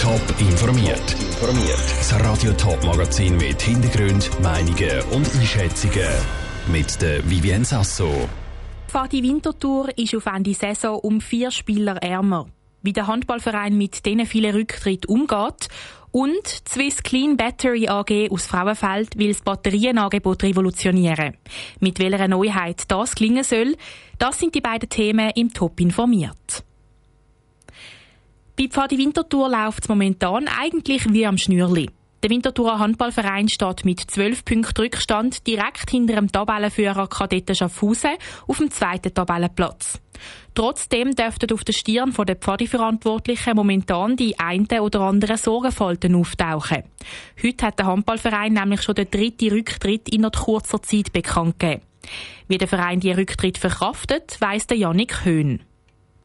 Top informiert. Das Radio Top Magazin mit Hintergrund, Meinungen und Einschätzungen mit der Vivien Sasso. Die Wintertour ist auf Ende Saison um vier Spieler ärmer. Wie der Handballverein mit diesen vielen Rücktritten umgeht und Swiss Clean Battery AG aus Frauenfeld will das Batterienangebot revolutionieren. Mit welcher Neuheit das klingen soll, das sind die beiden Themen im Top informiert. Bei Pfadi Winterthur läuft es momentan eigentlich wie am Schnürli. Der Winterthurer Handballverein steht mit 12 Punkten Rückstand direkt hinter dem Tabellenführer Kadetten Schaffhausen auf dem zweiten Tabellenplatz. Trotzdem dürften auf der Stirn der Pfadi-Verantwortlichen momentan die einen oder anderen Sorgenfalten auftauchen. Heute hat der Handballverein nämlich schon den dritten Rücktritt in kurzer Zeit bekannt gegeben. Wie der Verein die Rücktritt verkraftet, weiss der Janik Höhn.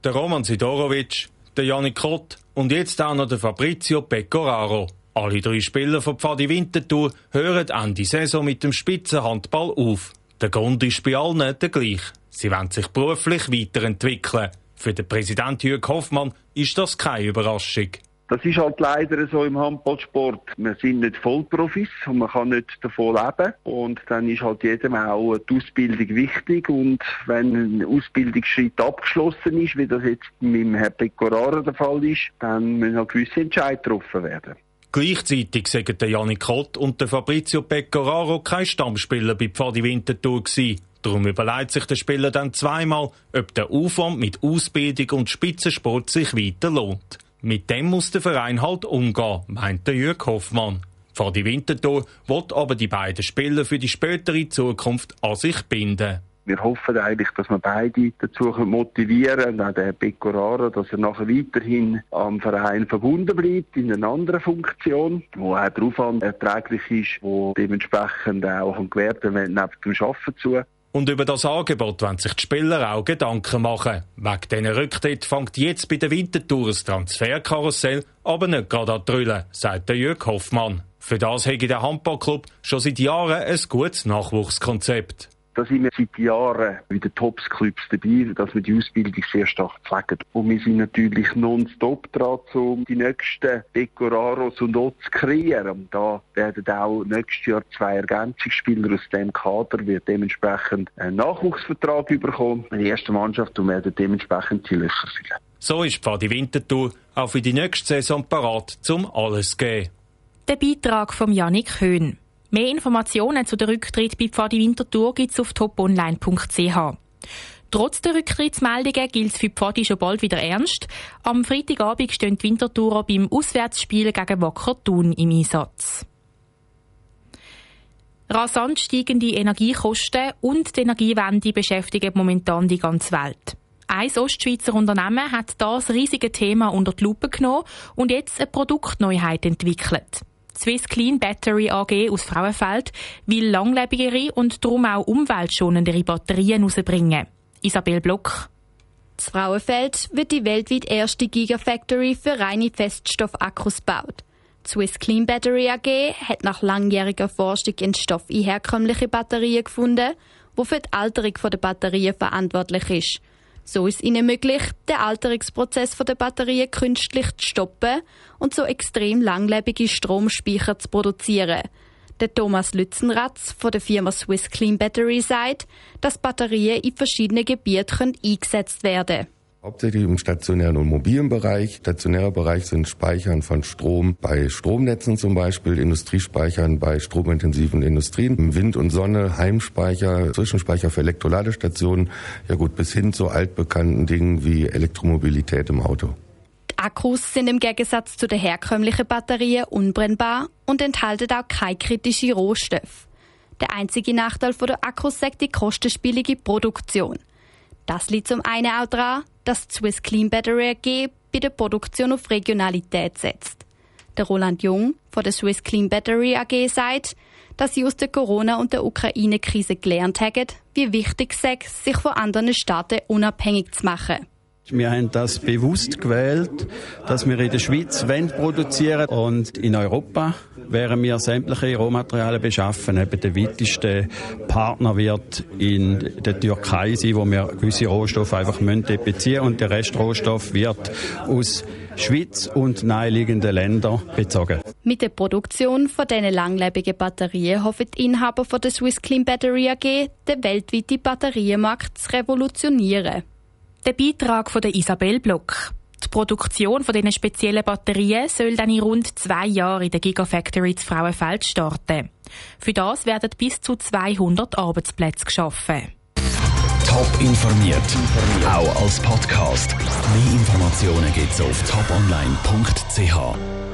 Der Roman Sidorovic, der Janik Kott und jetzt auch noch der Fabrizio Pecoraro. Alle drei Spieler von Pfadi Winterthur hören Ende Saison mit dem Spitzenhandball auf. Der Grund ist bei allen der gleiche. Sie wollen sich beruflich weiterentwickeln. Für den Präsident Jürg Hoffmann ist das keine Überraschung. Das ist halt leider so im Handballsport. Wir sind nicht Vollprofis und man kann nicht davon leben. Und dann ist halt jedem auch die Ausbildung wichtig. Und wenn ein Ausbildungsschritt abgeschlossen ist, wie das jetzt mit Herrn Pecoraro der Fall ist, dann müssen halt gewisse Entscheidungen getroffen werden. Gleichzeitig sagen der Janik Kott und der Fabrizio Pecoraro kein Stammspieler bei Pfadi Winterthur gewesen. Darum überlegt sich der Spieler dann zweimal, ob der Aufwand mit Ausbildung und Spitzensport sich weiter lohnt. Mit dem muss der Verein halt umgehen, meint der Jürg Hoffmann. Pfadi Winterthur will aber die beiden Spieler für die spätere Zukunft an sich binden. Wir hoffen eigentlich, dass wir beide dazu motivieren, auch den Pecoraro, dass er nachher weiterhin am Verein verbunden bleibt, in einer anderen Funktion, wo auch der Aufwand erträglich ist, wo dementsprechend auch ein Gewerbe neben dem Arbeiten zu. Und über das Angebot wollen sich die Spieler auch Gedanken machen. Wegen diesen Rücktritt fängt jetzt bei der Wintertour das Transferkarussell aber nicht gerade an Trüllen, sagt der Jürg Hoffmann. Für das hätte der Handballclub schon seit Jahren ein gutes Nachwuchskonzept. Da sind wir seit Jahren bei den Tops-Clubs dabei, dass wir die Ausbildung sehr stark pflegen. Und wir sind natürlich nonstop dran, um die nächsten Decoraros und auch zu kreieren. Und da werden auch nächstes Jahr zwei Ergänzungsspieler aus dem Kader, wird dementsprechend einen Nachwuchsvertrag bekommen in der ersten Mannschaft und werden dementsprechend die Löcher füllen. So ist Pfadi Winterthur auch für die nächste Saison parat, zum alles zu geben. Der Beitrag von Yannick Höhn. Mehr Informationen zu der Rücktritt bei Pfadi Winterthur gibt es auf toponline.ch. Trotz der Rücktrittsmeldungen gilt es für Pfadi schon bald wieder ernst. Am Freitagabend stehen die Winterthurer beim Auswärtsspiel gegen Wacker Thun im Einsatz. Rasant steigende Energiekosten und die Energiewende beschäftigen momentan die ganze Welt. Ein Ostschweizer Unternehmen hat das riesige Thema unter die Lupe genommen und jetzt eine Produktneuheit entwickelt. Swiss Clean Battery AG aus Frauenfeld will langlebigere und darum auch umweltschonendere Batterien herausbringen. Isabel Block. Das Frauenfeld wird die weltweit erste Gigafactory für reine Feststoffakkus. Die Swiss Clean Battery AG hat nach langjähriger Forschung in Stoff in herkömmliche Batterien gefunden, die für die Alterung der Batterien verantwortlich ist. So ist ihnen möglich, den Alterungsprozess der Batterien künstlich zu stoppen und so extrem langlebige Stromspeicher zu produzieren. Der Thomas Lützenratz von der Firma Swiss Clean Battery sagt, dass Batterien in verschiedenen Gebieten eingesetzt werden können. Hauptsächlich im stationären und mobilen Bereich. Stationärer Bereich sind Speichern von Strom bei Stromnetzen zum Beispiel, Industriespeichern bei stromintensiven Industrien, Wind und Sonne, Heimspeicher, Zwischenspeicher für Elektroladestationen, ja gut, bis hin zu altbekannten Dingen wie Elektromobilität im Auto. Akkus sind im Gegensatz zu den herkömmlichen Batterien unbrennbar und enthalten auch keine kritischen Rohstoffe. Der einzige Nachteil der Akkus ist die kostenspielige Produktion. Das liegt zum einen auch daran, dass die Swiss Clean Battery AG bei der Produktion auf Regionalität setzt. Der Roland Jung von der Swiss Clean Battery AG sagt, dass sie aus der Corona- und der Ukraine-Krise gelernt haben, wie wichtig es ist, sich von anderen Staaten unabhängig zu machen. Wir haben das bewusst gewählt, dass wir in der Schweiz produzieren und in Europa wären wir sämtliche Rohmaterialien beschaffen. Eben der weiteste Partner wird in der Türkei sein, wo wir gewisse Rohstoffe einfach beziehen und der Rest Rohstoff wird aus Schweiz und naheliegende Länder bezogen. Mit der Produktion von diesen langlebigen Batterien hoffen die Inhaber von der Swiss Clean Battery AG, den weltweiten Batterienmarkt zu revolutionieren. Der Beitrag von der Isabel Block. Die Produktion von diesen speziellen Batterien soll dann in rund zwei Jahren in der Gigafactory zu Frauenfeld starten. Für das werden bis zu 200 Arbeitsplätze geschaffen. Top informiert, auch als Podcast. Mehr Informationen gibt's auf toponline.ch.